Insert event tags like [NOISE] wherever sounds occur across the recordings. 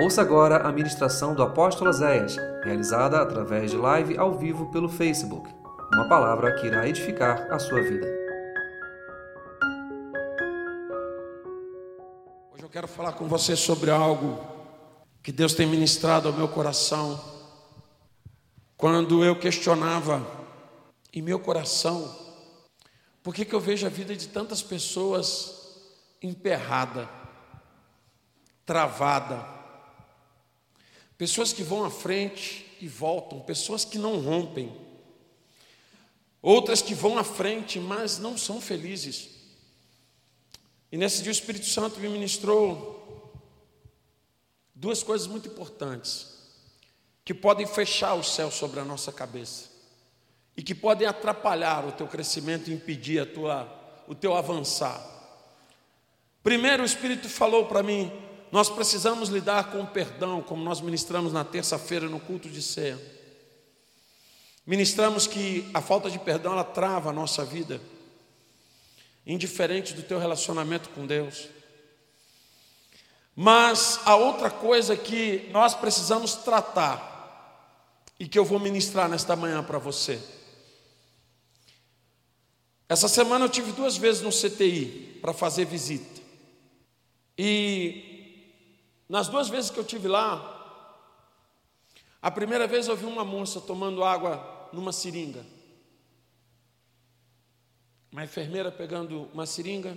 Ouça agora a ministração do apóstolo Zéias, realizada através de live ao vivo pelo Facebook. Uma palavra que irá edificar a sua vida. Hoje eu quero falar com você sobre algo que Deus tem ministrado ao meu coração. Quando eu questionava em meu coração, por que, que eu vejo a vida de tantas pessoas emperrada, travada, pessoas que vão à frente e voltam, pessoas que não rompem, outras que vão à frente, mas não são felizes. E nesse dia o Espírito Santo me ministrou duas coisas muito importantes que podem fechar o céu sobre a nossa cabeça e que podem atrapalhar o teu crescimento e impedir a tua, o teu avançar. Primeiro o Espírito falou para mim: nós precisamos lidar com o perdão, como nós ministramos na terça-feira no culto de ceia. Ministramos que a falta de perdão ela trava a nossa vida, indiferente do teu relacionamento com Deus. Mas a outra coisa que nós precisamos tratar, e que eu vou ministrar nesta manhã para você. Essa semana eu tive duas vezes no CTI para fazer visita. E nas duas vezes que eu tive lá, a primeira vez eu vi uma moça tomando água numa seringa. Uma enfermeira pegando uma seringa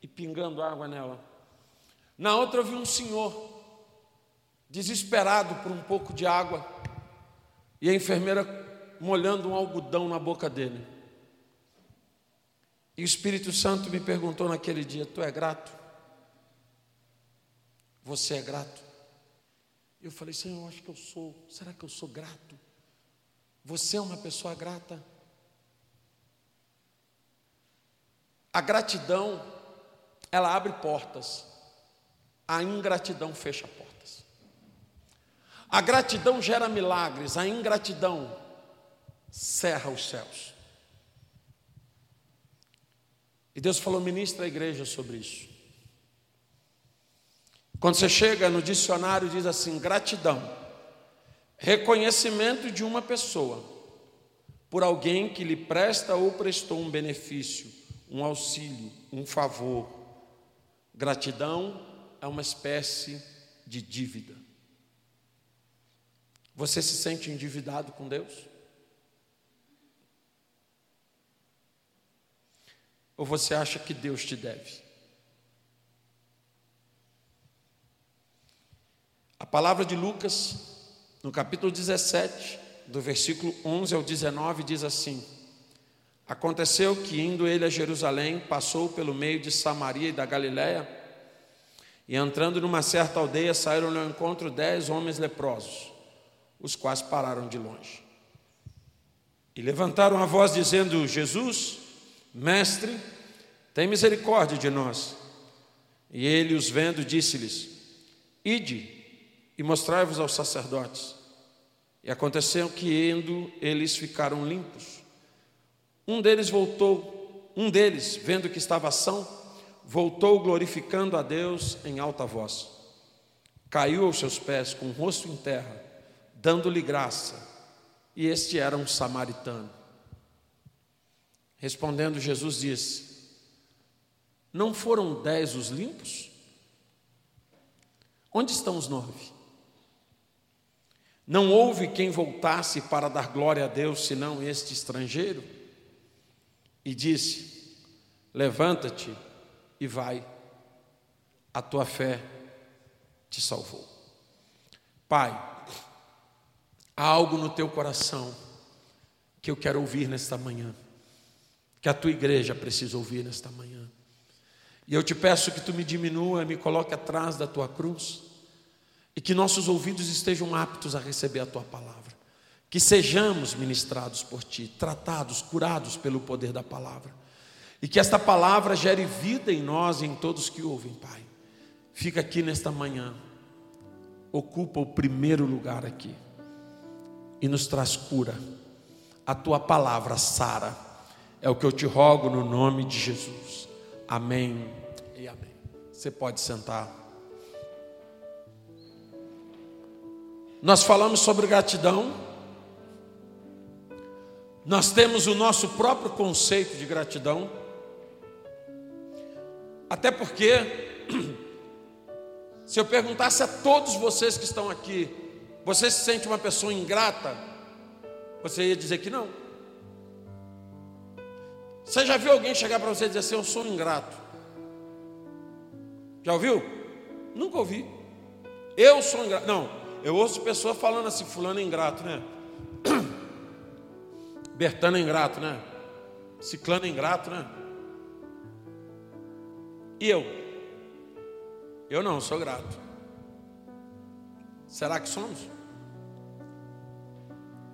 e pingando água nela. Na outra eu vi um senhor desesperado por um pouco de água e a enfermeira molhando um algodão na boca dele. E o Espírito Santo me perguntou naquele dia: Tu é grato? Você é grato? Eu falei, Senhor, eu acho que eu sou. Será que eu sou grato? Você é uma pessoa grata? A gratidão, ela abre portas. A ingratidão fecha portas. A gratidão gera milagres, a ingratidão cerra os céus. E Deus falou, ministra a igreja sobre isso. Quando você chega no dicionário, diz assim: gratidão, reconhecimento de uma pessoa por alguém que lhe presta ou prestou um benefício, um auxílio, um favor. Gratidão é uma espécie de dívida. Você se sente endividado com Deus? Ou você acha que Deus te deve? A palavra de Lucas, no capítulo 17, do versículo 11 ao 19, diz assim: Aconteceu que, indo ele a Jerusalém, passou pelo meio de Samaria e da Galiléia, e entrando numa certa aldeia, saíram ao encontro dez homens leprosos, os quais pararam de longe. E levantaram a voz, dizendo: Jesus, mestre, tem misericórdia de nós. E ele, os vendo, disse-lhes: Ide e mostrai-vos aos sacerdotes. E aconteceu que, indo, eles ficaram limpos. Um deles voltou, um deles, vendo que estava são, voltou glorificando a Deus em alta voz. Caiu aos seus pés com o rosto em terra, dando-lhe graça. E este era um samaritano. Respondendo, Jesus disse: Não foram dez os limpos? Onde estão os nove? Não houve quem voltasse para dar glória a Deus senão este estrangeiro? E disse: Levanta-te e vai, a tua fé te salvou. Pai, há algo no teu coração que eu quero ouvir nesta manhã, que a tua igreja precisa ouvir nesta manhã. E eu te peço que tu me diminua, me coloque atrás da tua cruz e que nossos ouvidos estejam aptos a receber a tua palavra. Que sejamos ministrados por ti, tratados, curados pelo poder da palavra. E que esta palavra gere vida em nós e em todos que ouvem, Pai. Fica aqui nesta manhã, ocupa o primeiro lugar aqui e nos traz cura. A tua palavra sara, é o que eu te rogo no nome de Jesus. Amém e amém. Você pode sentar. Nós falamos sobre gratidão. Nós temos o nosso próprio conceito de gratidão. Até porque, [CLEARS THROAT] se eu perguntasse a todos vocês que estão aqui, você se sente uma pessoa ingrata? Você ia dizer que não. Você já viu alguém chegar para você e dizer assim: Eu sou ingrato? Já ouviu? Nunca ouvi. Eu sou ingrato. Não, eu ouço pessoas falando assim: Fulano é ingrato, né? [CLEARS THROAT] Bertano é ingrato, né? Ciclano é ingrato, né? E eu? Eu não, sou grato. Será que somos?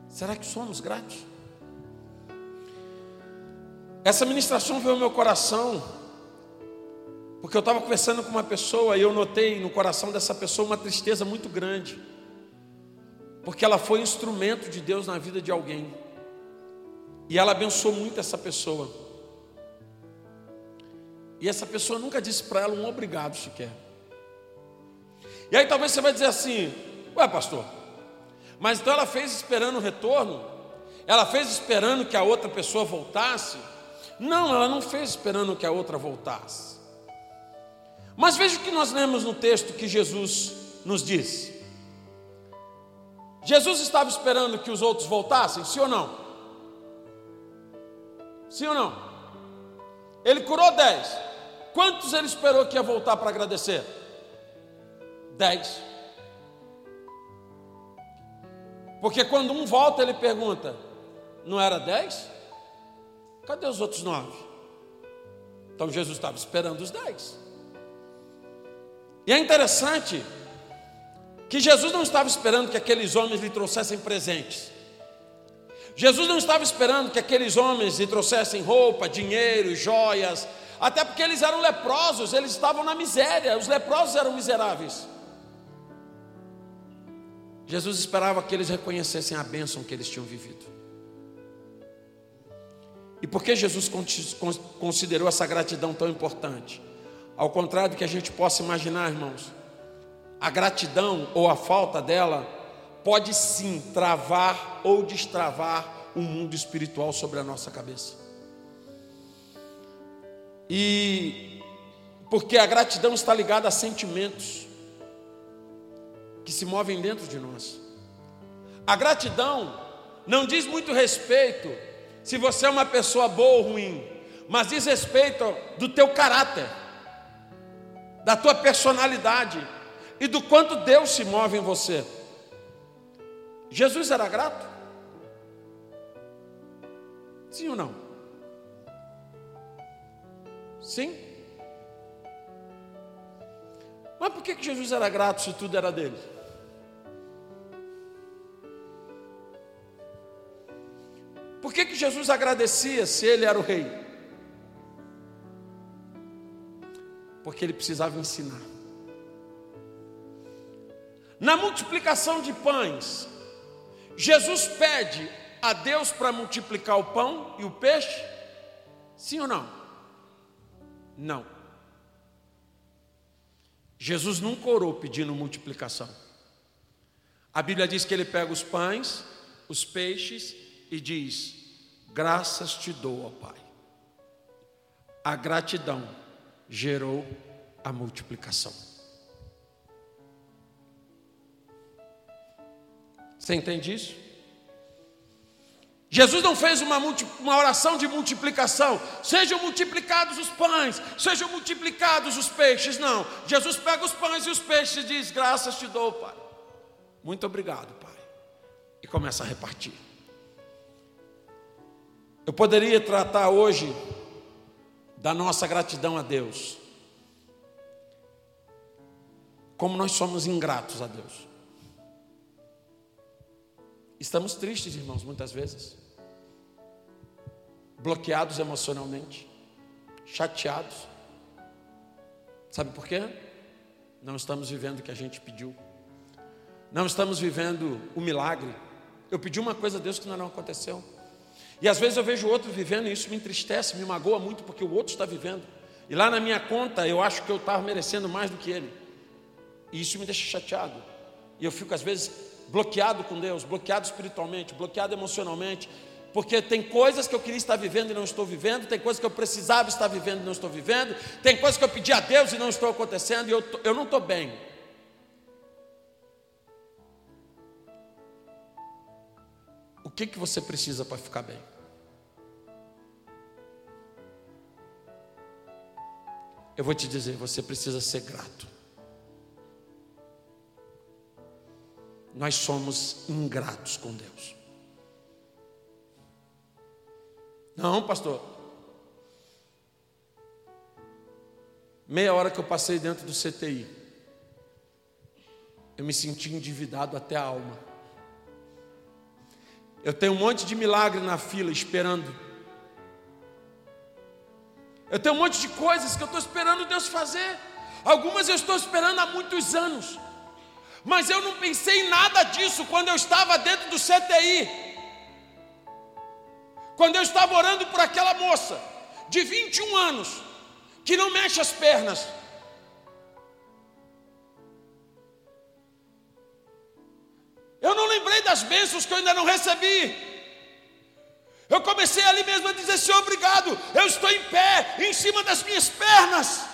Será que somos gratos? Essa ministração veio ao meu coração, porque eu estava conversando com uma pessoa e eu notei no coração dessa pessoa uma tristeza muito grande, porque ela foi instrumento de Deus na vida de alguém, e ela abençoou muito essa pessoa. E essa pessoa nunca disse para ela um obrigado sequer. E aí talvez você vai dizer assim: Ué, pastor, mas então ela fez esperando o retorno? Ela fez esperando que a outra pessoa voltasse? Não, ela não fez esperando que a outra voltasse. Mas veja o que nós lemos no texto que Jesus nos disse. Jesus estava esperando que os outros voltassem, sim ou não? Sim ou não? Ele curou dez. Quantos ele esperou que ia voltar para agradecer? Dez. Porque quando um volta, ele pergunta: não era dez? Cadê os outros nove? Então Jesus estava esperando os dez. E é interessante que Jesus não estava esperando que aqueles homens lhe trouxessem presentes. Jesus não estava esperando que aqueles homens lhe trouxessem roupa, dinheiro, joias, até porque eles eram leprosos, eles estavam na miséria, os leprosos eram miseráveis. Jesus esperava que eles reconhecessem a bênção que eles tinham vivido. E por que Jesus considerou essa gratidão tão importante? Ao contrário do que a gente possa imaginar, irmãos, a gratidão ou a falta dela pode sim travar ou destravar o um mundo espiritual sobre a nossa cabeça. E porque a gratidão está ligada a sentimentos que se movem dentro de nós. A gratidão não diz muito respeito se você é uma pessoa boa ou ruim, mas diz respeito do teu caráter, da tua personalidade e do quanto Deus se move em você. Jesus era grato? Sim ou não? Sim? Mas por que, Jesus era grato se tudo era dele? Por que, que Jesus agradecia se ele era o rei? Porque ele precisava ensinar. Na multiplicação de pães, Jesus pede a Deus para multiplicar o pão e o peixe? Sim ou não? Não. Jesus nunca orou pedindo multiplicação. A Bíblia diz que ele pega os pães, os peixes e diz: Graças te dou, ó Pai. A gratidão gerou a multiplicação. Você entende isso? Jesus não fez uma, uma, oração de multiplicação, sejam multiplicados os pães, sejam multiplicados os peixes, não. Jesus pega os pães e os peixes e diz: Graças te dou, Pai. Muito obrigado, Pai. E começa a repartir. Eu poderia tratar hoje da nossa gratidão a Deus, como nós somos ingratos a Deus. Estamos tristes, irmãos, muitas vezes, bloqueados emocionalmente, chateados. Sabe por quê? Não estamos vivendo o que a gente pediu, não estamos vivendo o milagre. Eu pedi uma coisa a Deus que não aconteceu. E às vezes eu vejo o outro vivendo e isso me entristece, me magoa muito porque o outro está vivendo. E lá na minha conta eu acho que eu estava merecendo mais do que ele. E isso me deixa chateado. E eu fico às vezes bloqueado com Deus, bloqueado espiritualmente, bloqueado emocionalmente, porque tem coisas que eu queria estar vivendo e não estou vivendo, tem coisas que eu precisava estar vivendo e não estou vivendo, tem coisas que eu pedi a Deus e não estou acontecendo, e eu, eu não estou bem. O que, que você precisa para ficar bem? Eu vou te dizer, você precisa ser grato. Nós somos ingratos com Deus. Não, pastor. Meia hora que eu passei dentro do CTI, eu me senti endividado até a alma. Eu tenho um monte de milagre na fila esperando. Eu tenho um monte de coisas que eu estou esperando Deus fazer. Algumas eu estou esperando há muitos anos. Mas eu não pensei em nada disso quando eu estava dentro do CTI. Quando eu estava orando por aquela moça de 21 anos, que não mexe as pernas. Eu não lembrei das bênçãos que eu ainda não recebi. Eu comecei ali mesmo a dizer: Senhor, obrigado, eu estou em pé, em cima das minhas pernas.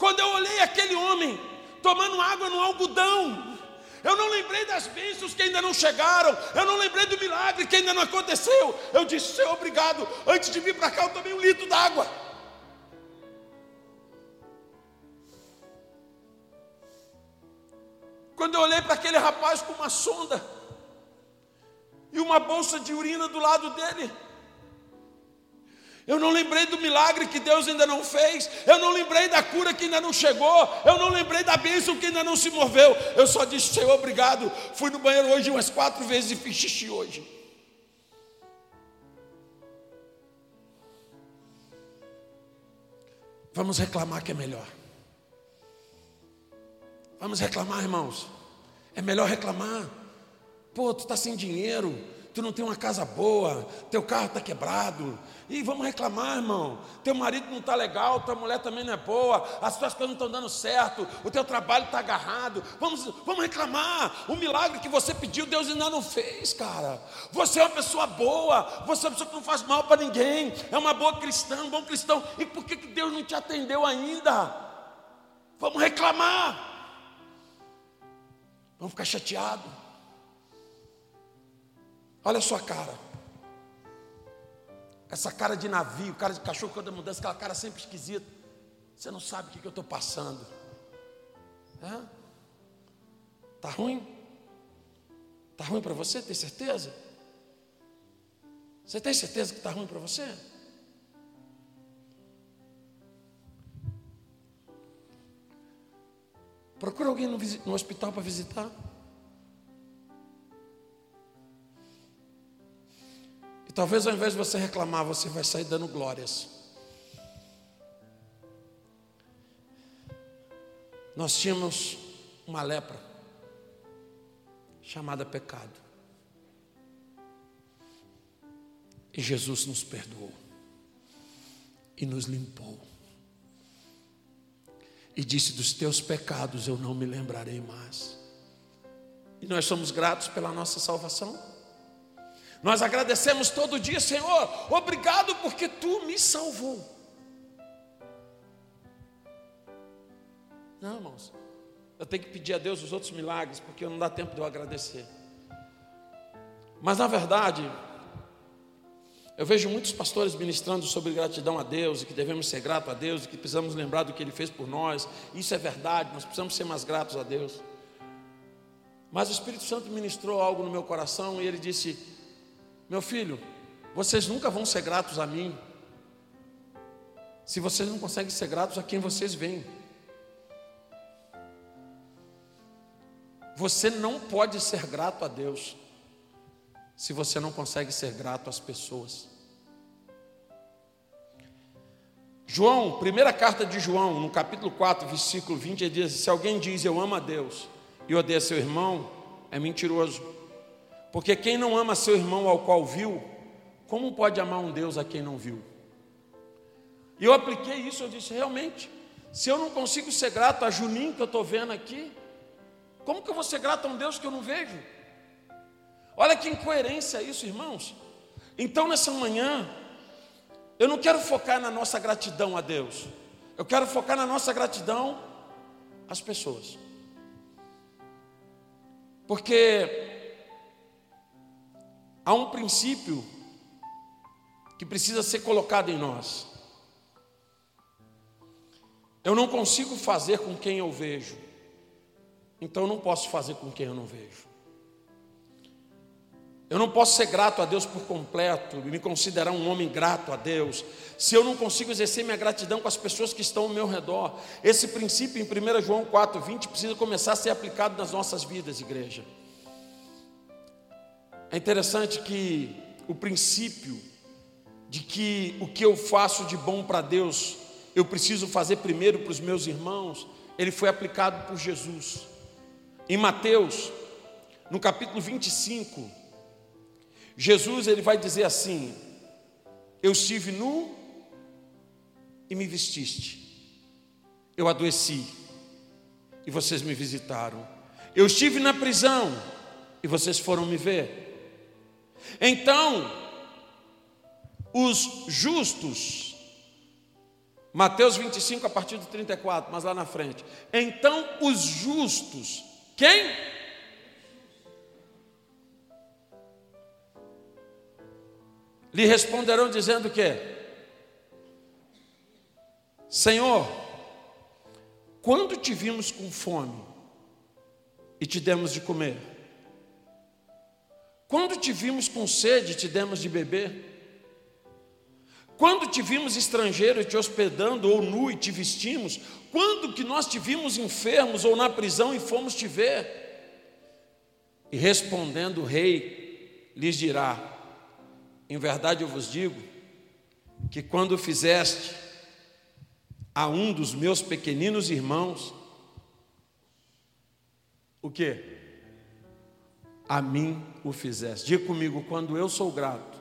Quando eu olhei aquele homem tomando água no algodão, eu não lembrei das bênçãos que ainda não chegaram. Eu não lembrei do milagre que ainda não aconteceu. Eu disse, Senhor, obrigado. Antes de vir para cá, eu tomei um litro d'água. Quando eu olhei para aquele rapaz com uma sonda e uma bolsa de urina do lado dele, eu não lembrei do milagre que Deus ainda não fez. Eu não lembrei da cura que ainda não chegou. Eu não lembrei da bênção que ainda não se moveu. Eu só disse, Senhor, obrigado. Fui no banheiro hoje umas quatro vezes e fiz xixi hoje. Vamos reclamar que é melhor. Vamos reclamar, irmãos. É melhor reclamar. Pô, tu está sem dinheiro tu não tem uma casa boa, teu carro está quebrado, e vamos reclamar, irmão. Teu marido não está legal, tua mulher também não é boa, as tuas coisas não estão dando certo, o teu trabalho está agarrado. Vamos, vamos reclamar. O milagre que você pediu, Deus ainda não fez, cara. Você é uma pessoa boa, você é uma pessoa que não faz mal para ninguém, é uma boa cristã, um bom cristão. E por que, que Deus não te atendeu ainda? Vamos reclamar. Vamos ficar chateados. Olha a sua cara. Essa cara de navio, cara de cachorro quando mudança, aquela cara sempre esquisita. Você não sabe o que, eu estou passando. É? Tá ruim? Tá ruim para você? Tem certeza? Você tem certeza que está ruim para você? Procura alguém no, no hospital para visitar. Talvez ao invés de você reclamar, você vai sair dando glórias. Nós tínhamos uma lepra chamada pecado. E Jesus nos perdoou e nos limpou. E disse: Dos teus pecados eu não me lembrarei mais. E nós somos gratos pela nossa salvação. Nós agradecemos todo dia, Senhor, obrigado porque tu me salvou. Não, irmãos, eu tenho que pedir a Deus os outros milagres, porque não dá tempo de eu agradecer. Mas na verdade, eu vejo muitos pastores ministrando sobre gratidão a Deus, e que devemos ser gratos a Deus, e que precisamos lembrar do que Ele fez por nós. Isso é verdade, nós precisamos ser mais gratos a Deus. Mas o Espírito Santo ministrou algo no meu coração e ele disse: meu filho, vocês nunca vão ser gratos a mim, se vocês não conseguem ser gratos a quem vocês veem. Você não pode ser grato a Deus, se você não consegue ser grato às pessoas. João, primeira carta de João, no capítulo 4, versículo 20, ele diz: Se alguém diz eu amo a Deus e odeia seu irmão, é mentiroso. Porque quem não ama seu irmão ao qual viu, como pode amar um Deus a quem não viu? E eu apliquei isso, eu disse, realmente, Se eu não consigo ser grato a Juninho que eu estou vendo aqui, como que eu vou ser grato a um Deus que eu não vejo? Olha que incoerência isso, irmãos. Então, nessa manhã, eu não quero focar na nossa gratidão a Deus, eu quero focar na nossa gratidão às pessoas. Porque há um princípio que precisa ser colocado em nós. Eu não consigo fazer com quem eu vejo, então eu não posso fazer com quem eu não vejo. Eu não posso ser grato a Deus por completo e me considerar um homem grato a Deus, se eu não consigo exercer minha gratidão com as pessoas que estão ao meu redor. Esse princípio em 1 João 4,20 precisa começar a ser aplicado nas nossas vidas, igreja. É interessante que o princípio de que o que eu faço de bom para Deus eu preciso fazer primeiro para os meus irmãos, ele foi aplicado por Jesus. Em Mateus, no capítulo 25, Jesus ele vai dizer assim: Eu estive nu e me vestiste. Eu adoeci e vocês me visitaram. Eu estive na prisão e vocês foram me ver. Então, os justos Mateus 25, a partir do 34, mas lá na frente. Então os justos, quem? Lhe responderão dizendo o quê? Senhor, quando te vimos com fome e te demos de comer? Quando te vimos com sede te demos de beber? Quando te vimos estrangeiro te hospedando, ou nu e te vestimos? Quando que nós te vimos enfermos ou na prisão e fomos te ver? E respondendo o rei, lhes dirá: Em verdade eu vos digo, que quando fizeste a um dos meus pequeninos irmãos, o que? A mim o fizeste. Diga comigo, quando eu sou grato,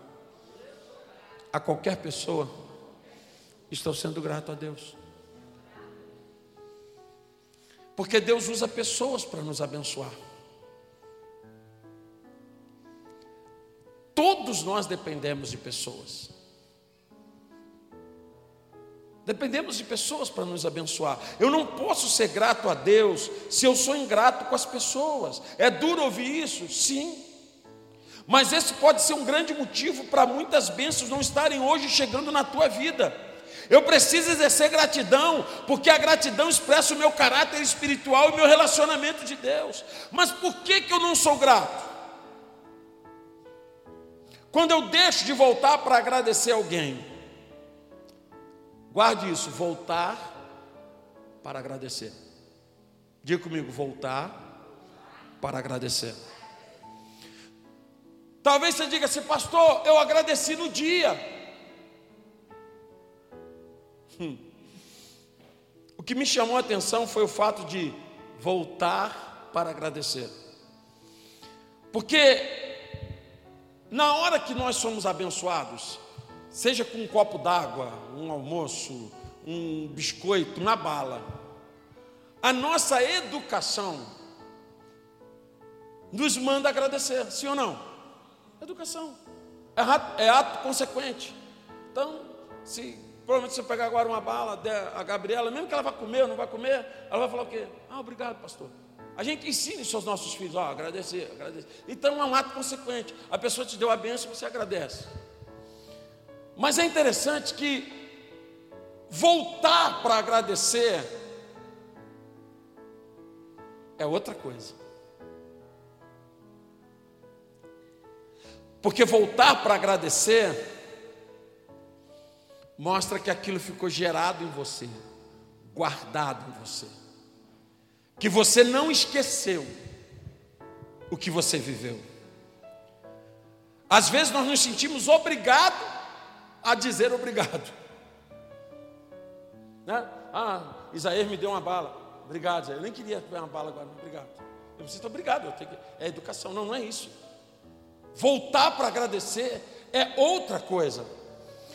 a qualquer pessoa, estou sendo grato a Deus. Porque Deus usa pessoas para nos abençoar. Todos nós dependemos de pessoas. Dependemos de pessoas para nos abençoar. Eu não posso ser grato a Deus se eu sou ingrato com as pessoas. É duro ouvir isso? Sim. Mas esse pode ser um grande motivo para muitas bênçãos não estarem hoje chegando na tua vida. Eu preciso exercer gratidão, porque a gratidão expressa o meu caráter espiritual e o meu relacionamento de Deus. Mas por que, que eu não sou grato? Quando eu deixo de voltar para agradecer alguém, guarde isso, voltar para agradecer. Diga comigo, voltar para agradecer. Talvez você diga assim, pastor, eu agradeci no dia. Hum. O que me chamou a atenção foi o fato de voltar para agradecer. Porque na hora que nós somos abençoados, seja com um copo d'água, um almoço, um biscoito, uma bala, a nossa educação nos manda agradecer, sim ou não? Educação. É ato, é ato consequente. Então, se provavelmente você pegar agora uma bala, a Gabriela, mesmo que ela vá comer ou não vai comer, ela vai falar o quê? Ah, obrigado, pastor. A gente ensina isso aos nossos filhos, ó, agradecer, agradecer. Então é um ato consequente. A pessoa te deu a bênção, você agradece. Mas é interessante que voltar para agradecer é outra coisa. Porque voltar para agradecer mostra que aquilo ficou gerado em você, guardado em você. Que você não esqueceu o que você viveu. Às vezes nós nos sentimos obrigados a dizer obrigado. Né? Ah, Isaías me deu uma bala. Obrigado, Isaías. Eu nem queria ter uma bala agora, obrigado. Eu preciso, obrigado. Eu tenho que... É educação. Não, não é isso. Voltar para agradecer é outra coisa.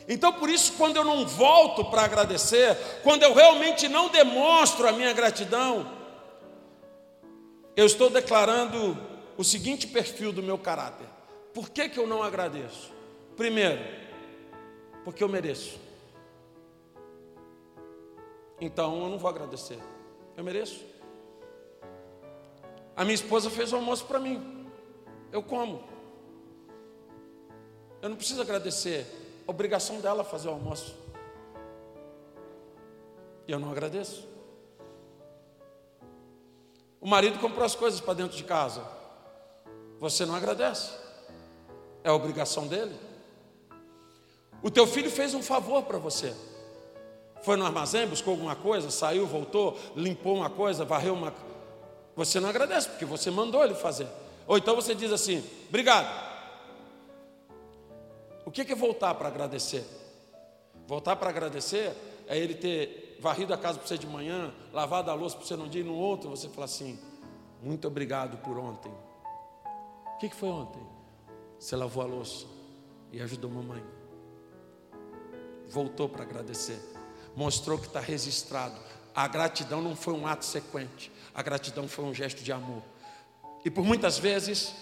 Então, por isso, quando eu não volto para agradecer, quando eu realmente não demonstro a minha gratidão, eu estou declarando o seguinte perfil do meu caráter: por que, que eu não agradeço? Primeiro, porque eu mereço. Então eu não vou agradecer. Eu mereço. A minha esposa fez o almoço para mim. Eu como. Eu não preciso agradecer. Obrigação dela é fazer o almoço. E eu não agradeço. O marido comprou as coisas para dentro de casa. Você não agradece. É obrigação dele. O teu filho fez um favor para você. Foi no armazém, buscou alguma coisa, saiu, voltou, limpou uma coisa, varreu uma. Você não agradece, porque você mandou ele fazer. Ou então você diz assim: obrigado. O que é voltar para agradecer? Voltar para agradecer é ele ter varrido a casa para você de manhã, lavado a louça para você num dia e no outro, você fala assim: muito obrigado por ontem. O que foi ontem? Você lavou a louça e ajudou mamãe voltou para agradecer, mostrou que está registrado. A gratidão não foi um ato sequente, a gratidão foi um gesto de amor. E por muitas vezes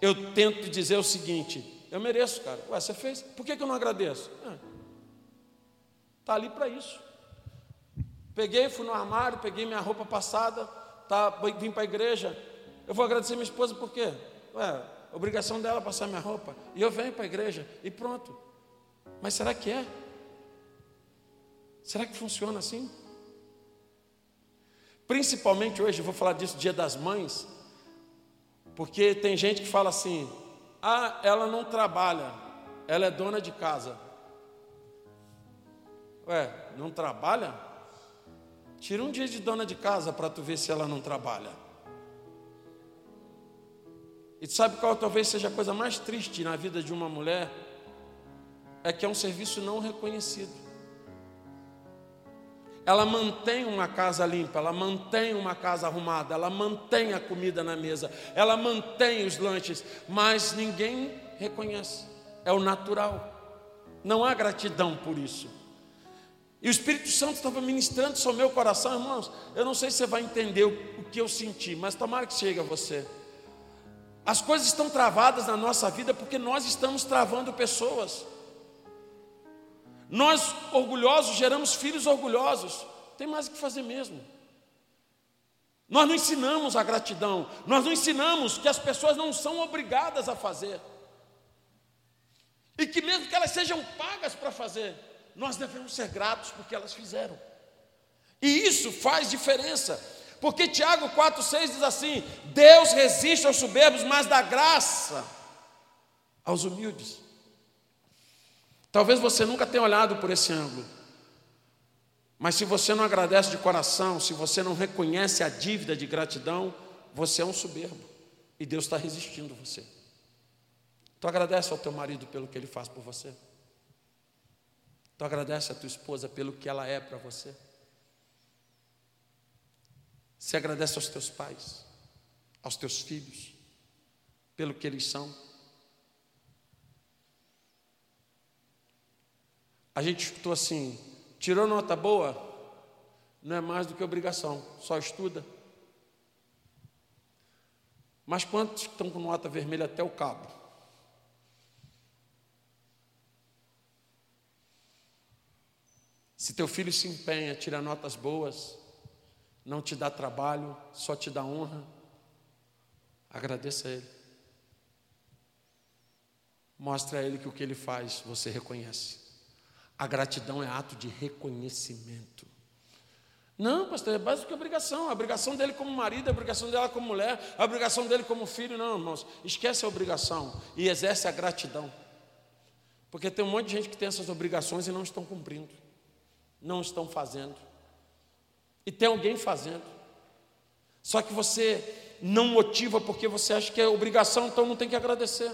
eu tento dizer o seguinte: eu mereço, cara. Ué, você fez, por que, que eu não agradeço? Está ah, ali para isso. Peguei, fui no armário, peguei minha roupa passada, tá, vim para a igreja. Eu vou agradecer minha esposa por quê? Ué, obrigação dela passar minha roupa. E eu venho para a igreja e pronto. Mas será que é? Será que funciona assim? Principalmente hoje, eu vou falar disso dia das mães, porque tem gente que fala assim: "Ah, ela não trabalha, ela é dona de casa". Ué, não trabalha? Tira um dia de dona de casa para tu ver se ela não trabalha. E tu sabe qual talvez seja a coisa mais triste na vida de uma mulher? É que é um serviço não reconhecido ela mantém uma casa limpa, ela mantém uma casa arrumada, ela mantém a comida na mesa, ela mantém os lanches, mas ninguém reconhece, é o natural, não há gratidão por isso. E o Espírito Santo estava ministrando sobre o meu coração, irmãos. Eu não sei se você vai entender o que eu senti, mas tomara que chegue a você. As coisas estão travadas na nossa vida porque nós estamos travando pessoas. Nós, orgulhosos, geramos filhos orgulhosos. Tem mais o que fazer mesmo. Nós não ensinamos a gratidão, nós não ensinamos que as pessoas não são obrigadas a fazer. E que mesmo que elas sejam pagas para fazer, nós devemos ser gratos porque elas fizeram. E isso faz diferença. Porque Tiago 4,6 diz assim: Deus resiste aos soberbos, mas dá graça aos humildes. Talvez você nunca tenha olhado por esse ângulo. Mas se você não agradece de coração, se você não reconhece a dívida de gratidão, você é um soberbo. E Deus está resistindo você. Tu agradece ao teu marido pelo que ele faz por você. Tu agradece à tua esposa pelo que ela é para você. Se agradece aos teus pais, aos teus filhos, pelo que eles são. A gente escutou assim: tirou nota boa, não é mais do que obrigação, só estuda. Mas quantos estão com nota vermelha até o cabo? Se teu filho se empenha, tira notas boas, não te dá trabalho, só te dá honra, agradeça a ele. Mostre a ele que o que ele faz você reconhece. A gratidão é ato de reconhecimento. Não, pastor, é do que obrigação. A obrigação dele como marido, a obrigação dela como mulher, a obrigação dele como filho. Não, irmãos, esquece a obrigação e exerce a gratidão. Porque tem um monte de gente que tem essas obrigações e não estão cumprindo, não estão fazendo. E tem alguém fazendo. Só que você não motiva porque você acha que é obrigação, então não tem que agradecer.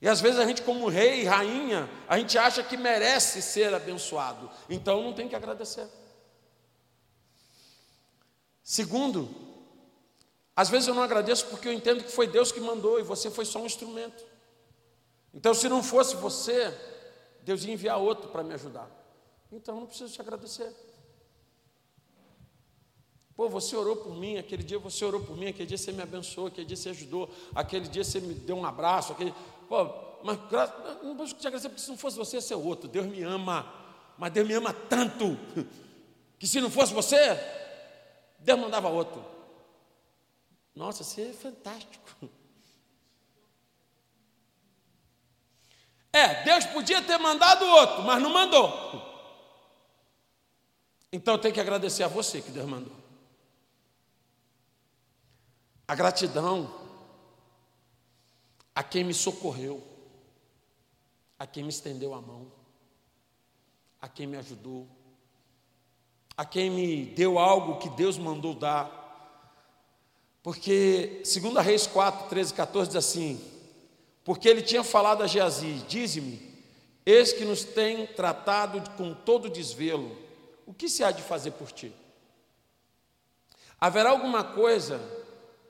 E às vezes a gente, como rei, rainha, a gente acha que merece ser abençoado, então não tem que agradecer. Segundo, às vezes eu não agradeço porque eu entendo que foi Deus que mandou e você foi só um instrumento. Então, se não fosse você, Deus ia enviar outro para me ajudar. Então eu não preciso te agradecer. Pô, você orou por mim, aquele dia você orou por mim, aquele dia você me abençoou, aquele dia você ajudou, aquele dia você me deu um abraço, aquele. Pô, mas não posso te agradecer, porque se não fosse você, ia ser outro. Deus me ama, mas Deus me ama tanto, [LAUGHS] que se não fosse você, Deus mandava outro. Nossa, você é fantástico. É, Deus podia ter mandado outro, mas não mandou. Então eu tenho que agradecer a você que Deus mandou. A gratidão a quem me socorreu, a quem me estendeu a mão, a quem me ajudou, a quem me deu algo que Deus mandou dar. Porque, segundo a Reis 4, 13 14, diz assim: Porque ele tinha falado a Geazi: Dize-me, eis que nos tem tratado com todo desvelo, o que se há de fazer por ti? Haverá alguma coisa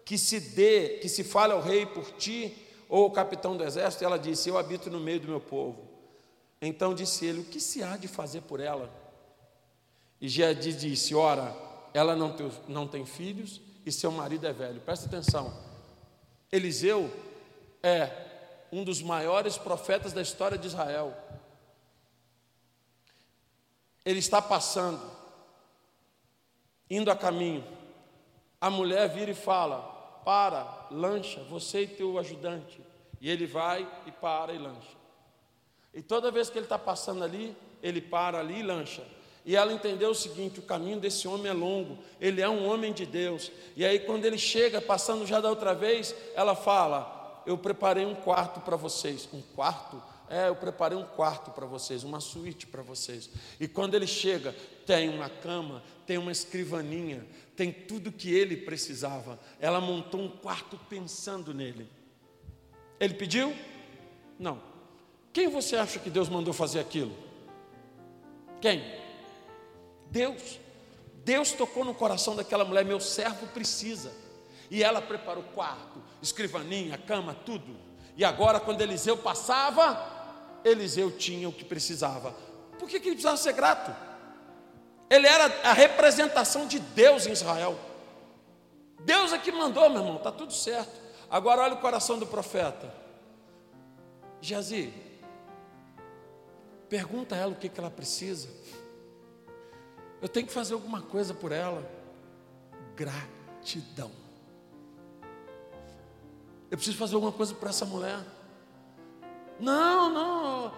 que se dê, que se fale ao rei por ti, ou capitão do exército, ela disse: Eu habito no meio do meu povo. Então disse ele: O que se há de fazer por ela? E Geadi disse: Ora, ela não tem, não tem filhos e seu marido é velho. Presta atenção. Eliseu é um dos maiores profetas da história de Israel. Ele está passando, indo a caminho. A mulher vira e fala: para, lancha, você e teu ajudante. E ele vai e para e lancha. E toda vez que ele está passando ali, ele para ali e lancha. E ela entendeu o seguinte: o caminho desse homem é longo, ele é um homem de Deus. E aí, quando ele chega, passando já da outra vez, ela fala: Eu preparei um quarto para vocês. Um quarto? É, eu preparei um quarto para vocês, uma suíte para vocês. E quando ele chega, tem uma cama, tem uma escrivaninha, tem tudo que ele precisava. Ela montou um quarto pensando nele. Ele pediu? Não. Quem você acha que Deus mandou fazer aquilo? Quem? Deus. Deus tocou no coração daquela mulher, meu servo precisa. E ela preparou quarto, escrivaninha, cama, tudo. E agora, quando Eliseu passava, Eliseu tinha o que precisava. Por que, que ele precisava ser grato? Ele era a representação de Deus em Israel. Deus é que mandou, meu irmão, está tudo certo. Agora olha o coração do profeta. Jazi, pergunta a ela o que, que ela precisa. Eu tenho que fazer alguma coisa por ela. Gratidão. Eu preciso fazer alguma coisa para essa mulher. Não, não,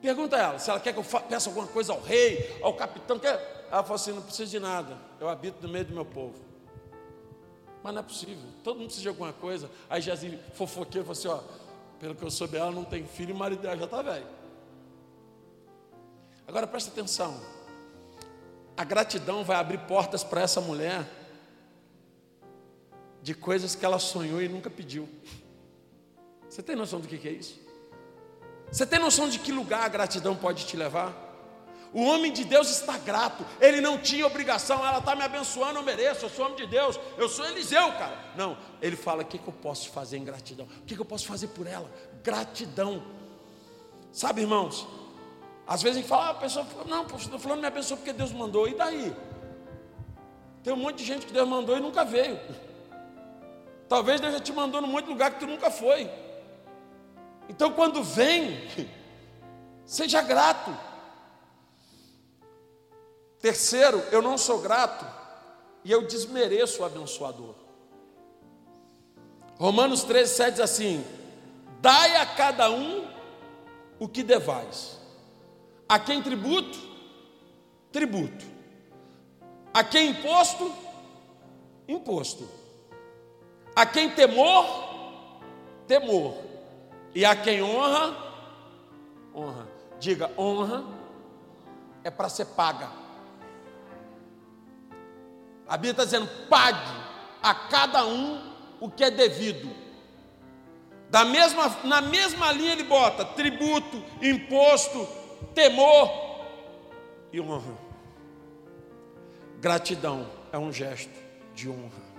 Pergunta a ela se ela quer que eu peça alguma coisa ao rei, ao capitão. Quer? Ela falou assim: não precisa de nada, eu habito no meio do meu povo. Mas não é possível, todo mundo precisa de alguma coisa. Aí Jazi fofoqueiro falou assim: ó, pelo que eu soube, ela não tem filho e o marido dela já está velho. Agora presta atenção: a gratidão vai abrir portas para essa mulher de coisas que ela sonhou e nunca pediu. Você tem noção do que é isso? Você tem noção de que lugar a gratidão pode te levar? O homem de Deus está grato, ele não tinha obrigação, ela está me abençoando, eu mereço, eu sou homem de Deus, eu sou Eliseu, cara. Não, ele fala: o que, que eu posso fazer em gratidão? O que, que eu posso fazer por ela? Gratidão. Sabe, irmãos, às vezes a gente fala, ah, a pessoa, não, estou falando me abençoou porque Deus mandou, e daí? Tem um monte de gente que Deus mandou e nunca veio. Talvez Deus já te mandou num monte de lugar que tu nunca foi. Então, quando vem, seja grato. Terceiro, eu não sou grato e eu desmereço o abençoador. Romanos 13, 7 diz assim: Dai a cada um o que devais. A quem tributo? Tributo. A quem imposto? Imposto. A quem temor? Temor. E a quem honra, honra. Diga, honra é para ser paga. A Bíblia está dizendo: pague a cada um o que é devido. Da mesma, na mesma linha ele bota tributo, imposto, temor e honra. Gratidão é um gesto de honra.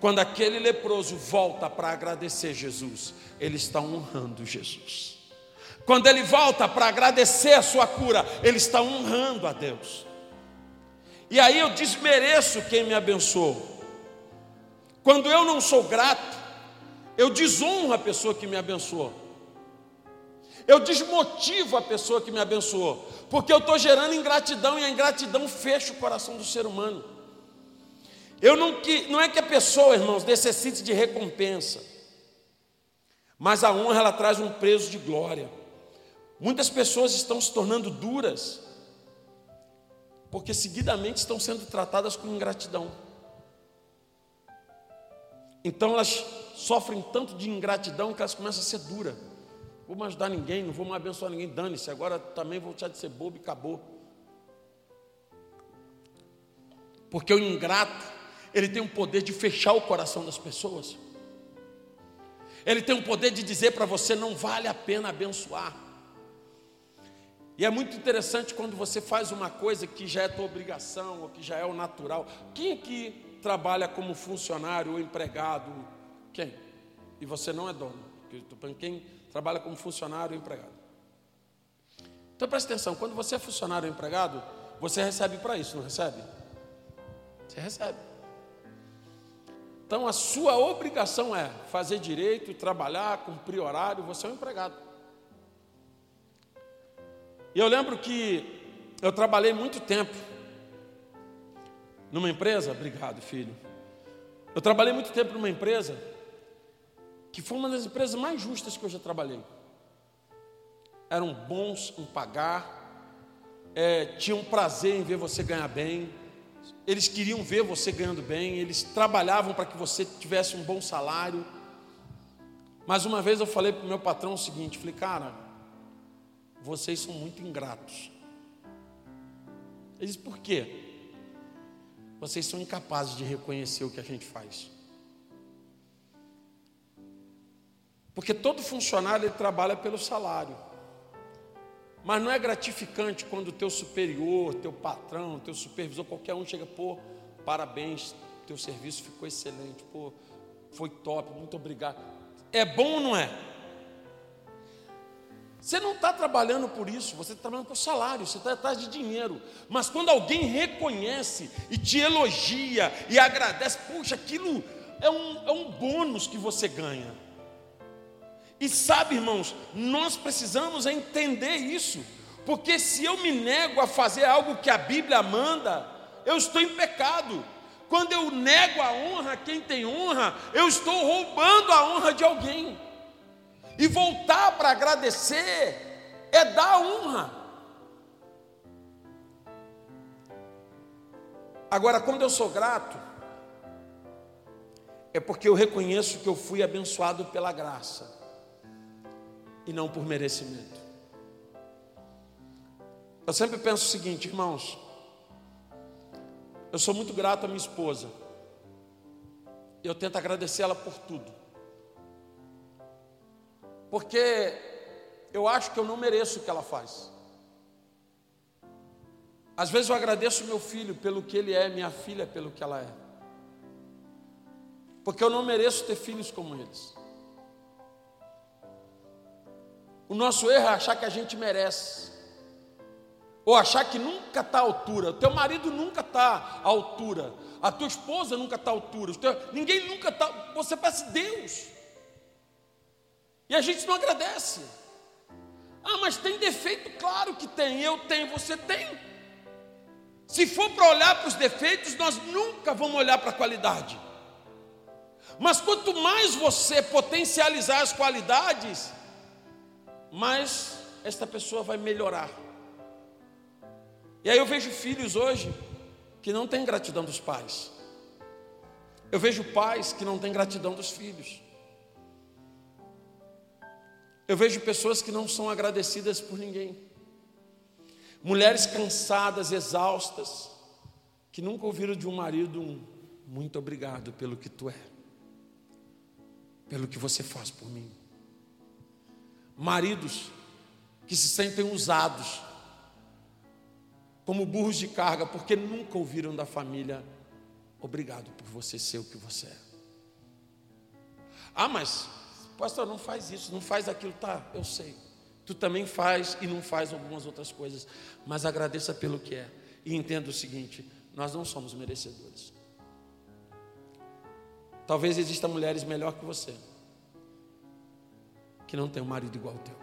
Quando aquele leproso volta para agradecer Jesus, ele está honrando Jesus. Quando ele volta para agradecer a sua cura, ele está honrando a Deus. E aí eu desmereço quem me abençoou. Quando eu não sou grato, eu desonro a pessoa que me abençoou. Eu desmotivo a pessoa que me abençoou, porque eu estou gerando ingratidão e a ingratidão fecha o coração do ser humano. Eu não, que, não é que a pessoa, irmãos, necessite de recompensa, mas a honra ela traz um preço de glória. Muitas pessoas estão se tornando duras, porque seguidamente estão sendo tratadas com ingratidão. Então elas sofrem tanto de ingratidão que elas começam a ser duras. Vou mais ajudar ninguém, não vou mais abençoar ninguém, dane-se, agora também vou deixar de ser bobo e acabou. Porque o ingrato, ele tem o poder de fechar o coração das pessoas. Ele tem o poder de dizer para você: não vale a pena abençoar. E é muito interessante quando você faz uma coisa que já é tua obrigação, ou que já é o natural. Quem aqui trabalha como funcionário ou empregado? Quem? E você não é dono. Quem trabalha como funcionário ou empregado? Então presta atenção: quando você é funcionário ou empregado, você recebe para isso, não recebe? Você recebe. Então a sua obrigação é fazer direito, trabalhar, cumprir horário, você é um empregado. E eu lembro que eu trabalhei muito tempo numa empresa, obrigado filho. Eu trabalhei muito tempo numa empresa que foi uma das empresas mais justas que eu já trabalhei. Eram bons em pagar, é, tinham prazer em ver você ganhar bem, eles queriam ver você ganhando bem, eles trabalhavam para que você tivesse um bom salário. Mas uma vez eu falei para o meu patrão o seguinte: falei, cara, vocês são muito ingratos. Ele disse, por quê? Vocês são incapazes de reconhecer o que a gente faz. Porque todo funcionário ele trabalha pelo salário. Mas não é gratificante quando o teu superior, teu patrão, teu supervisor, qualquer um chega, pô, parabéns, teu serviço ficou excelente, pô, foi top, muito obrigado. É bom ou não é? Você não está trabalhando por isso, você está trabalhando por salário, você está atrás de dinheiro. Mas quando alguém reconhece e te elogia e agradece, puxa, aquilo é um, é um bônus que você ganha. E sabe, irmãos, nós precisamos entender isso, porque se eu me nego a fazer algo que a Bíblia manda, eu estou em pecado. Quando eu nego a honra a quem tem honra, eu estou roubando a honra de alguém. E voltar para agradecer é dar honra. Agora, quando eu sou grato, é porque eu reconheço que eu fui abençoado pela graça e não por merecimento. Eu sempre penso o seguinte, irmãos. Eu sou muito grato à minha esposa. Eu tento agradecer ela por tudo. Porque eu acho que eu não mereço o que ela faz. Às vezes eu agradeço meu filho pelo que ele é, minha filha pelo que ela é. Porque eu não mereço ter filhos como eles. O nosso erro é achar que a gente merece. Ou achar que nunca está à altura. O teu marido nunca está à altura. A tua esposa nunca está à altura. Teu, ninguém nunca está. Você parece Deus. E a gente não agradece. Ah, mas tem defeito? Claro que tem. Eu tenho, você tem. Se for para olhar para os defeitos, nós nunca vamos olhar para a qualidade. Mas quanto mais você potencializar as qualidades, mas esta pessoa vai melhorar. E aí eu vejo filhos hoje que não têm gratidão dos pais. Eu vejo pais que não têm gratidão dos filhos. Eu vejo pessoas que não são agradecidas por ninguém. Mulheres cansadas, exaustas, que nunca ouviram de um marido um muito obrigado pelo que tu é, pelo que você faz por mim maridos que se sentem usados como burros de carga, porque nunca ouviram da família, obrigado por você ser o que você é. Ah, mas, pastor, não faz isso, não faz aquilo, tá, eu sei. Tu também faz e não faz algumas outras coisas, mas agradeça pelo que é. E entenda o seguinte: nós não somos merecedores. Talvez exista mulheres melhor que você, que não tem um marido igual ao teu.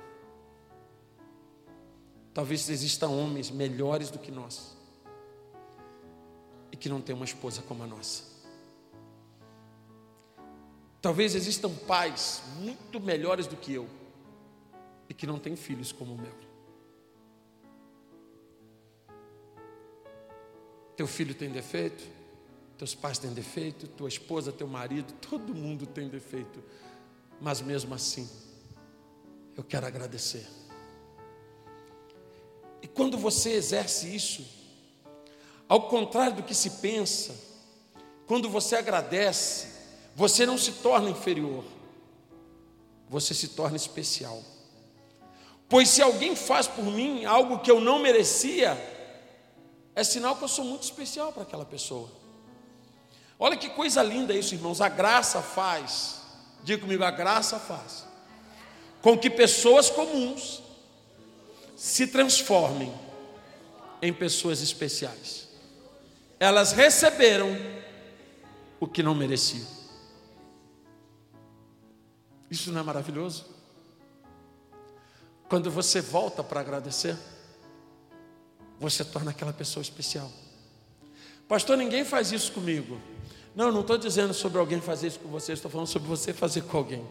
Talvez existam homens melhores do que nós, e que não tem uma esposa como a nossa. Talvez existam pais muito melhores do que eu, e que não têm filhos como o meu. Teu filho tem defeito, teus pais têm defeito, tua esposa, teu marido, todo mundo tem defeito, mas mesmo assim, eu quero agradecer. E quando você exerce isso, ao contrário do que se pensa, quando você agradece, você não se torna inferior, você se torna especial. Pois se alguém faz por mim algo que eu não merecia, é sinal que eu sou muito especial para aquela pessoa. Olha que coisa linda isso, irmãos. A graça faz, diga comigo, a graça faz, com que pessoas comuns se transformem em pessoas especiais. Elas receberam o que não mereciam. Isso não é maravilhoso? Quando você volta para agradecer, você torna aquela pessoa especial. Pastor, ninguém faz isso comigo. Não, não estou dizendo sobre alguém fazer isso com você, estou falando sobre você fazer com alguém.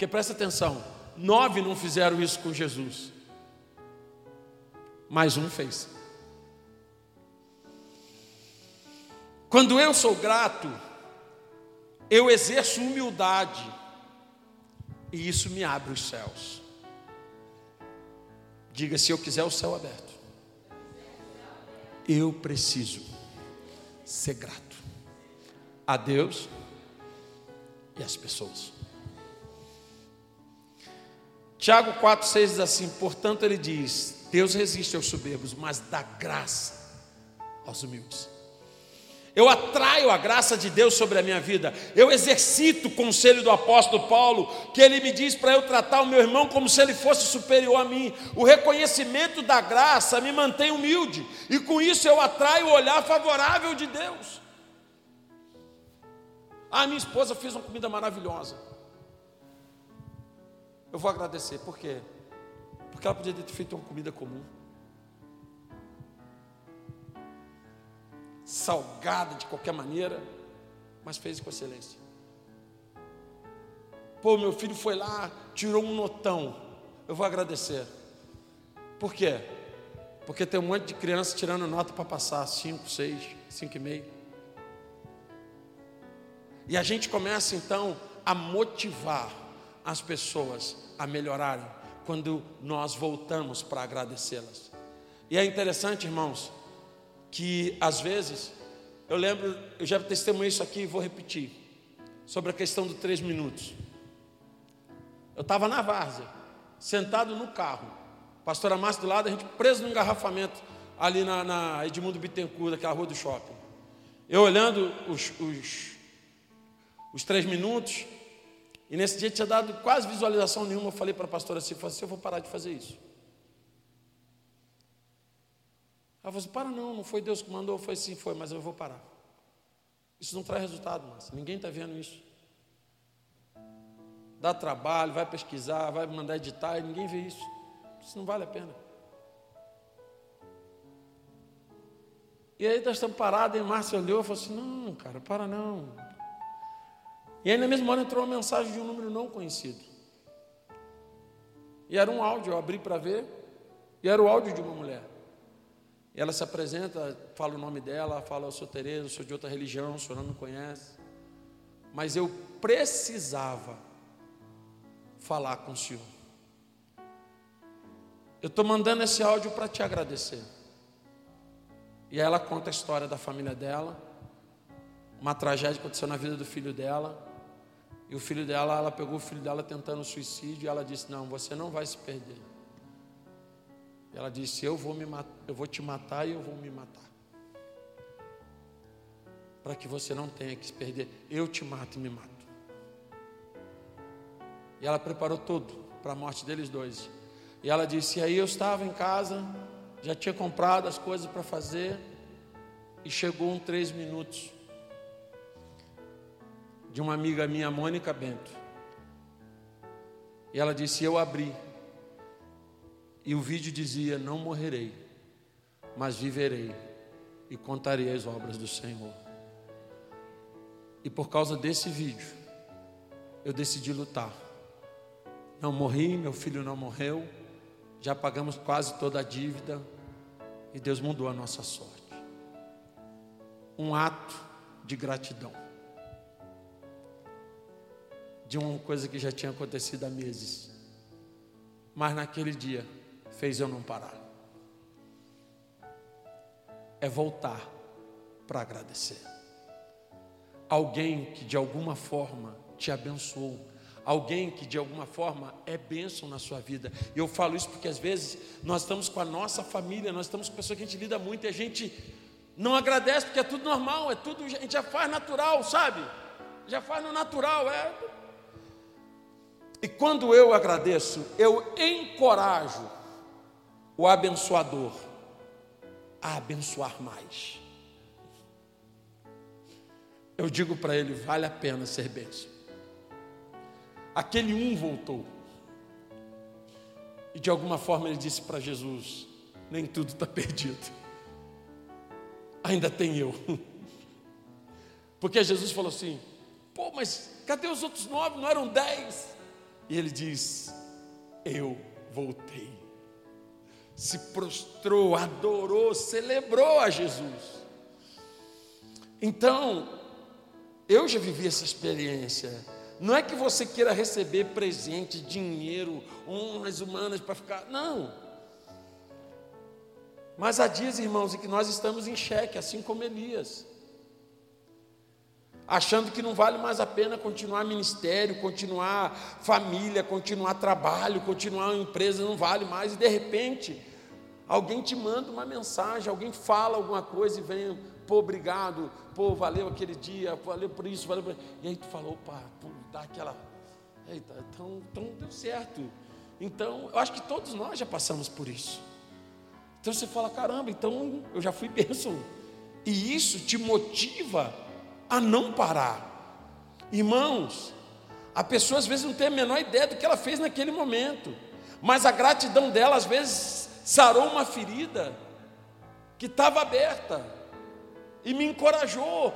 Porque presta atenção, nove não fizeram isso com Jesus, mas um fez. Quando eu sou grato, eu exerço humildade e isso me abre os céus. Diga se eu quiser o céu aberto. Eu preciso ser grato a Deus e às pessoas. Tiago 4,6 diz assim: portanto, ele diz: Deus resiste aos soberbos, mas dá graça aos humildes. Eu atraio a graça de Deus sobre a minha vida. Eu exercito o conselho do apóstolo Paulo, que ele me diz para eu tratar o meu irmão como se ele fosse superior a mim. O reconhecimento da graça me mantém humilde, e com isso eu atraio o olhar favorável de Deus. Ah, minha esposa fez uma comida maravilhosa. Eu vou agradecer, por quê? Porque ela podia ter feito uma comida comum. salgada de qualquer maneira, mas fez com excelência. Pô, meu filho foi lá, tirou um notão. Eu vou agradecer. Por quê? Porque tem um monte de criança tirando nota para passar, 5, 6, 5 e meio. E a gente começa então a motivar as pessoas a melhorarem quando nós voltamos para agradecê-las. E é interessante, irmãos, que às vezes, eu lembro, eu já testemunhei isso aqui e vou repetir, sobre a questão dos três minutos. Eu estava na várzea, sentado no carro, pastora Márcia do lado, a gente preso no engarrafamento ali na, na Edmundo Bittencourt, daquela rua do shopping. Eu olhando os, os, os três minutos, e nesse dia tinha dado quase visualização nenhuma, eu falei para a pastora assim, assim, eu vou parar de fazer isso. Ela falou assim: para não, não foi Deus que mandou, foi sim, foi, mas eu vou parar. Isso não traz resultado, mas ninguém está vendo isso. Dá trabalho, vai pesquisar, vai mandar editar e ninguém vê isso. Isso não vale a pena. E aí nós estamos parados, e Márcia olhou e falou assim: não, cara, para não. E aí na mesma hora entrou uma mensagem de um número não conhecido. E era um áudio, eu abri para ver, e era o áudio de uma mulher. E ela se apresenta, fala o nome dela, fala: Eu sou Tereza, eu sou de outra religião, o senhor não me conhece. Mas eu precisava falar com o senhor. Eu estou mandando esse áudio para te agradecer. E aí ela conta a história da família dela, uma tragédia que aconteceu na vida do filho dela. E o filho dela, ela pegou o filho dela tentando suicídio e ela disse: Não, você não vai se perder. Ela disse: eu vou, me eu vou te matar e eu vou me matar. Para que você não tenha que se perder. Eu te mato e me mato. E ela preparou tudo para a morte deles dois. E ela disse: e aí eu estava em casa, já tinha comprado as coisas para fazer, e chegou um três minutos de uma amiga minha, Mônica Bento. E ela disse: Eu abri. E o vídeo dizia: Não morrerei, mas viverei e contarei as obras do Senhor. E por causa desse vídeo, eu decidi lutar. Não morri, meu filho não morreu, já pagamos quase toda a dívida e Deus mudou a nossa sorte. Um ato de gratidão de uma coisa que já tinha acontecido há meses. Mas naquele dia fez eu não parar. É voltar para agradecer. Alguém que de alguma forma te abençoou, alguém que de alguma forma é bênção na sua vida. E eu falo isso porque às vezes nós estamos com a nossa família, nós estamos com pessoas que a gente lida muito e a gente não agradece porque é tudo normal, é tudo, a gente já faz natural, sabe? Já faz no natural, é e quando eu agradeço, eu encorajo o abençoador a abençoar mais. Eu digo para ele: vale a pena ser bênção. Aquele um voltou. E de alguma forma ele disse para Jesus: nem tudo está perdido. Ainda tem eu. [LAUGHS] Porque Jesus falou assim: pô, mas cadê os outros nove? Não eram dez? E ele diz: Eu voltei. Se prostrou, adorou, celebrou a Jesus. Então, eu já vivi essa experiência. Não é que você queira receber presente, dinheiro, honras humanas para ficar. Não. Mas há dias, irmãos, em que nós estamos em xeque, assim como Elias achando que não vale mais a pena continuar ministério, continuar família, continuar trabalho, continuar empresa, não vale mais, e de repente, alguém te manda uma mensagem, alguém fala alguma coisa e vem, pô, obrigado, pô, valeu aquele dia, valeu por isso, valeu por isso. E aí tu falou, opa, pô, dá aquela. Eita, então, então deu certo. Então, eu acho que todos nós já passamos por isso. Então você fala, caramba, então eu já fui [LAUGHS] bênção. E isso te motiva a não parar. Irmãos, a pessoa às vezes não tem a menor ideia do que ela fez naquele momento, mas a gratidão dela às vezes sarou uma ferida que estava aberta e me encorajou.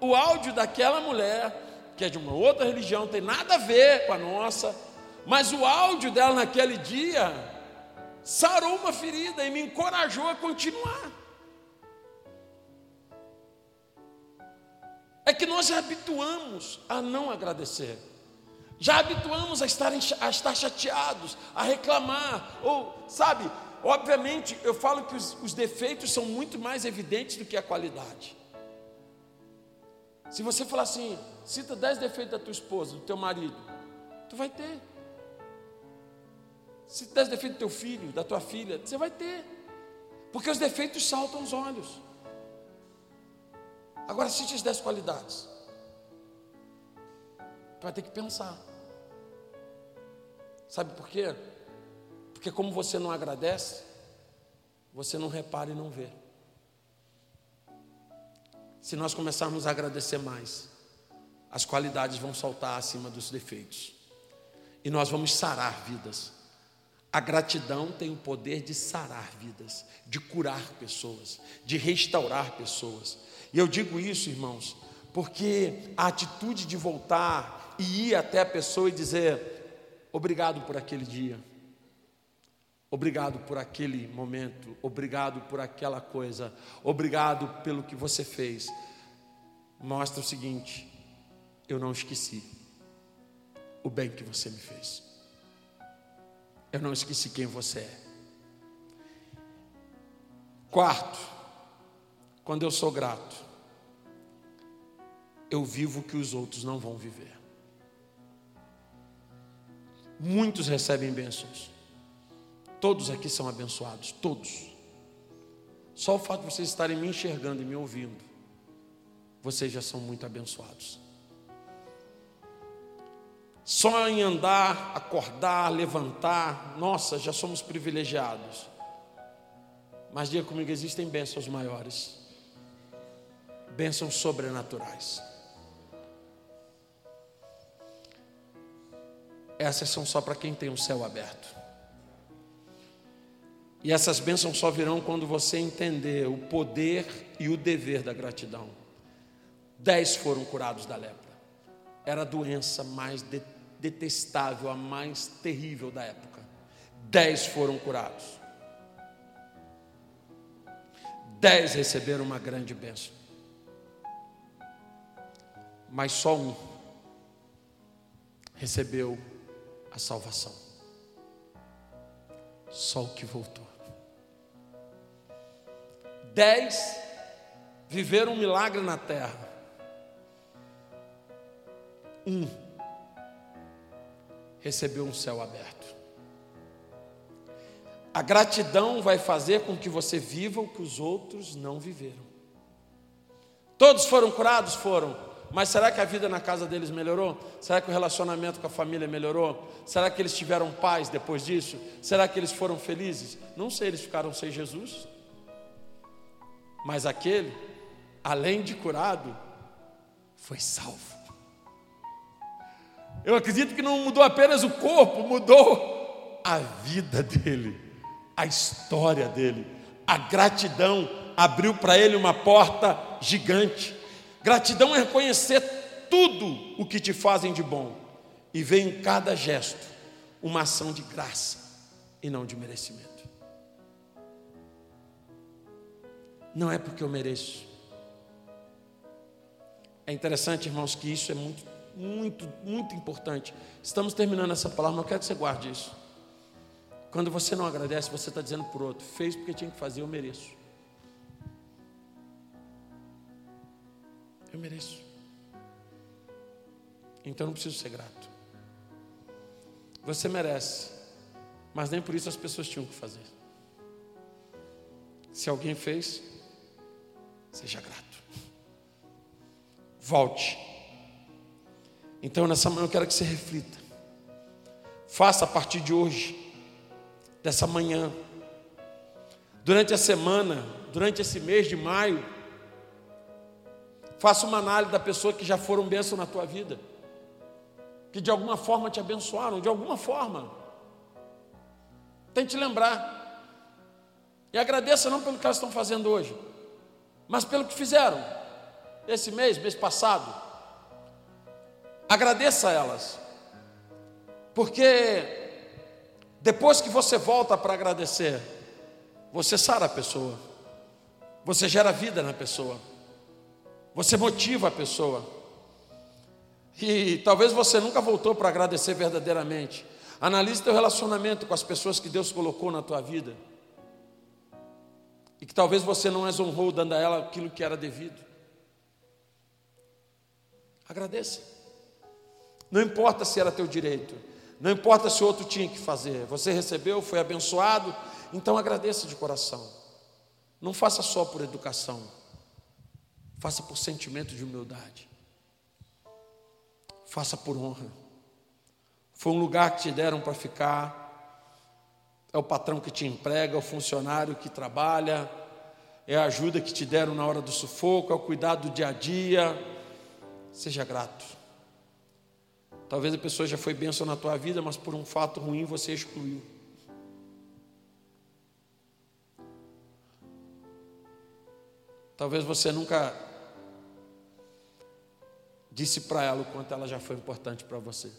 O áudio daquela mulher, que é de uma outra religião, tem nada a ver com a nossa, mas o áudio dela naquele dia sarou uma ferida e me encorajou a continuar. É que nós já habituamos a não agradecer. Já habituamos a estar, a estar chateados, a reclamar, ou, sabe, obviamente eu falo que os, os defeitos são muito mais evidentes do que a qualidade. Se você falar assim, cita dez defeitos da tua esposa, do teu marido, tu vai ter. Cita dez defeitos do teu filho, da tua filha, você vai ter. Porque os defeitos saltam os olhos. Agora, se te dez qualidades, vai ter que pensar. Sabe por quê? Porque como você não agradece, você não repara e não vê. Se nós começarmos a agradecer mais, as qualidades vão saltar acima dos defeitos. E nós vamos sarar vidas. A gratidão tem o poder de sarar vidas, de curar pessoas, de restaurar pessoas. E eu digo isso, irmãos, porque a atitude de voltar e ir até a pessoa e dizer: obrigado por aquele dia, obrigado por aquele momento, obrigado por aquela coisa, obrigado pelo que você fez, mostra o seguinte: eu não esqueci o bem que você me fez, eu não esqueci quem você é. Quarto, quando eu sou grato, eu vivo o que os outros não vão viver. Muitos recebem bênçãos. Todos aqui são abençoados, todos. Só o fato de vocês estarem me enxergando e me ouvindo, vocês já são muito abençoados. Só em andar, acordar, levantar, nossa, já somos privilegiados. Mas diga comigo, existem bênçãos maiores, bênçãos sobrenaturais. Essas são só para quem tem o céu aberto. E essas bênçãos só virão quando você entender o poder e o dever da gratidão. Dez foram curados da lepra. Era a doença mais detestável, a mais terrível da época. Dez foram curados. Dez receberam uma grande bênção. Mas só um recebeu a salvação. Só o que voltou. Dez viveram um milagre na terra. Um recebeu um céu aberto. A gratidão vai fazer com que você viva o que os outros não viveram. Todos foram curados? Foram. Mas será que a vida na casa deles melhorou? Será que o relacionamento com a família melhorou? Será que eles tiveram paz depois disso? Será que eles foram felizes? Não sei, eles ficaram sem Jesus. Mas aquele, além de curado, foi salvo. Eu acredito que não mudou apenas o corpo, mudou a vida dele, a história dele. A gratidão abriu para ele uma porta gigante. Gratidão é reconhecer tudo o que te fazem de bom e ver em cada gesto uma ação de graça e não de merecimento. Não é porque eu mereço. É interessante, irmãos, que isso é muito, muito, muito importante. Estamos terminando essa palavra, mas eu quero que você guarde isso. Quando você não agradece, você está dizendo por outro: fez porque tinha que fazer, eu mereço. Eu mereço. Então não preciso ser grato. Você merece, mas nem por isso as pessoas tinham que fazer. Se alguém fez, seja grato. Volte. Então nessa manhã eu quero que você reflita. Faça a partir de hoje, dessa manhã, durante a semana, durante esse mês de maio, Faça uma análise da pessoa que já foram bênção na tua vida, que de alguma forma te abençoaram, de alguma forma. Tente lembrar. E agradeça não pelo que elas estão fazendo hoje, mas pelo que fizeram esse mês, mês passado. Agradeça a elas, porque depois que você volta para agradecer, você sara a pessoa, você gera vida na pessoa. Você motiva a pessoa. E talvez você nunca voltou para agradecer verdadeiramente. Analise teu relacionamento com as pessoas que Deus colocou na tua vida. E que talvez você não as honrou dando a ela aquilo que era devido. Agradeça. Não importa se era teu direito. Não importa se o outro tinha que fazer. Você recebeu, foi abençoado. Então agradeça de coração. Não faça só por educação. Faça por sentimento de humildade. Faça por honra. Foi um lugar que te deram para ficar. É o patrão que te emprega, é o funcionário que trabalha, é a ajuda que te deram na hora do sufoco, é o cuidado do dia a dia. Seja grato. Talvez a pessoa já foi bênção na tua vida, mas por um fato ruim você excluiu. Talvez você nunca disse para ela o quanto ela já foi importante para você.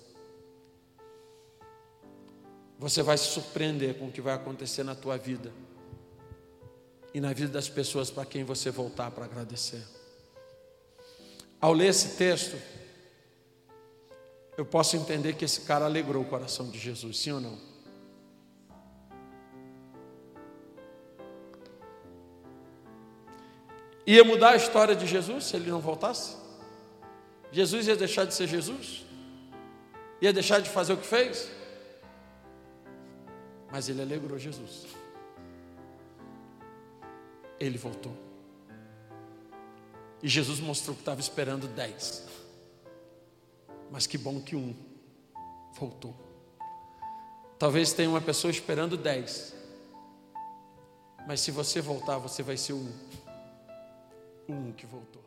Você vai se surpreender com o que vai acontecer na tua vida e na vida das pessoas para quem você voltar para agradecer. Ao ler esse texto, eu posso entender que esse cara alegrou o coração de Jesus, sim ou não? Ia mudar a história de Jesus se ele não voltasse? Jesus ia deixar de ser Jesus? Ia deixar de fazer o que fez? Mas ele alegrou Jesus. Ele voltou. E Jesus mostrou que estava esperando dez. Mas que bom que um voltou. Talvez tenha uma pessoa esperando dez. Mas se você voltar, você vai ser o um. O um que voltou.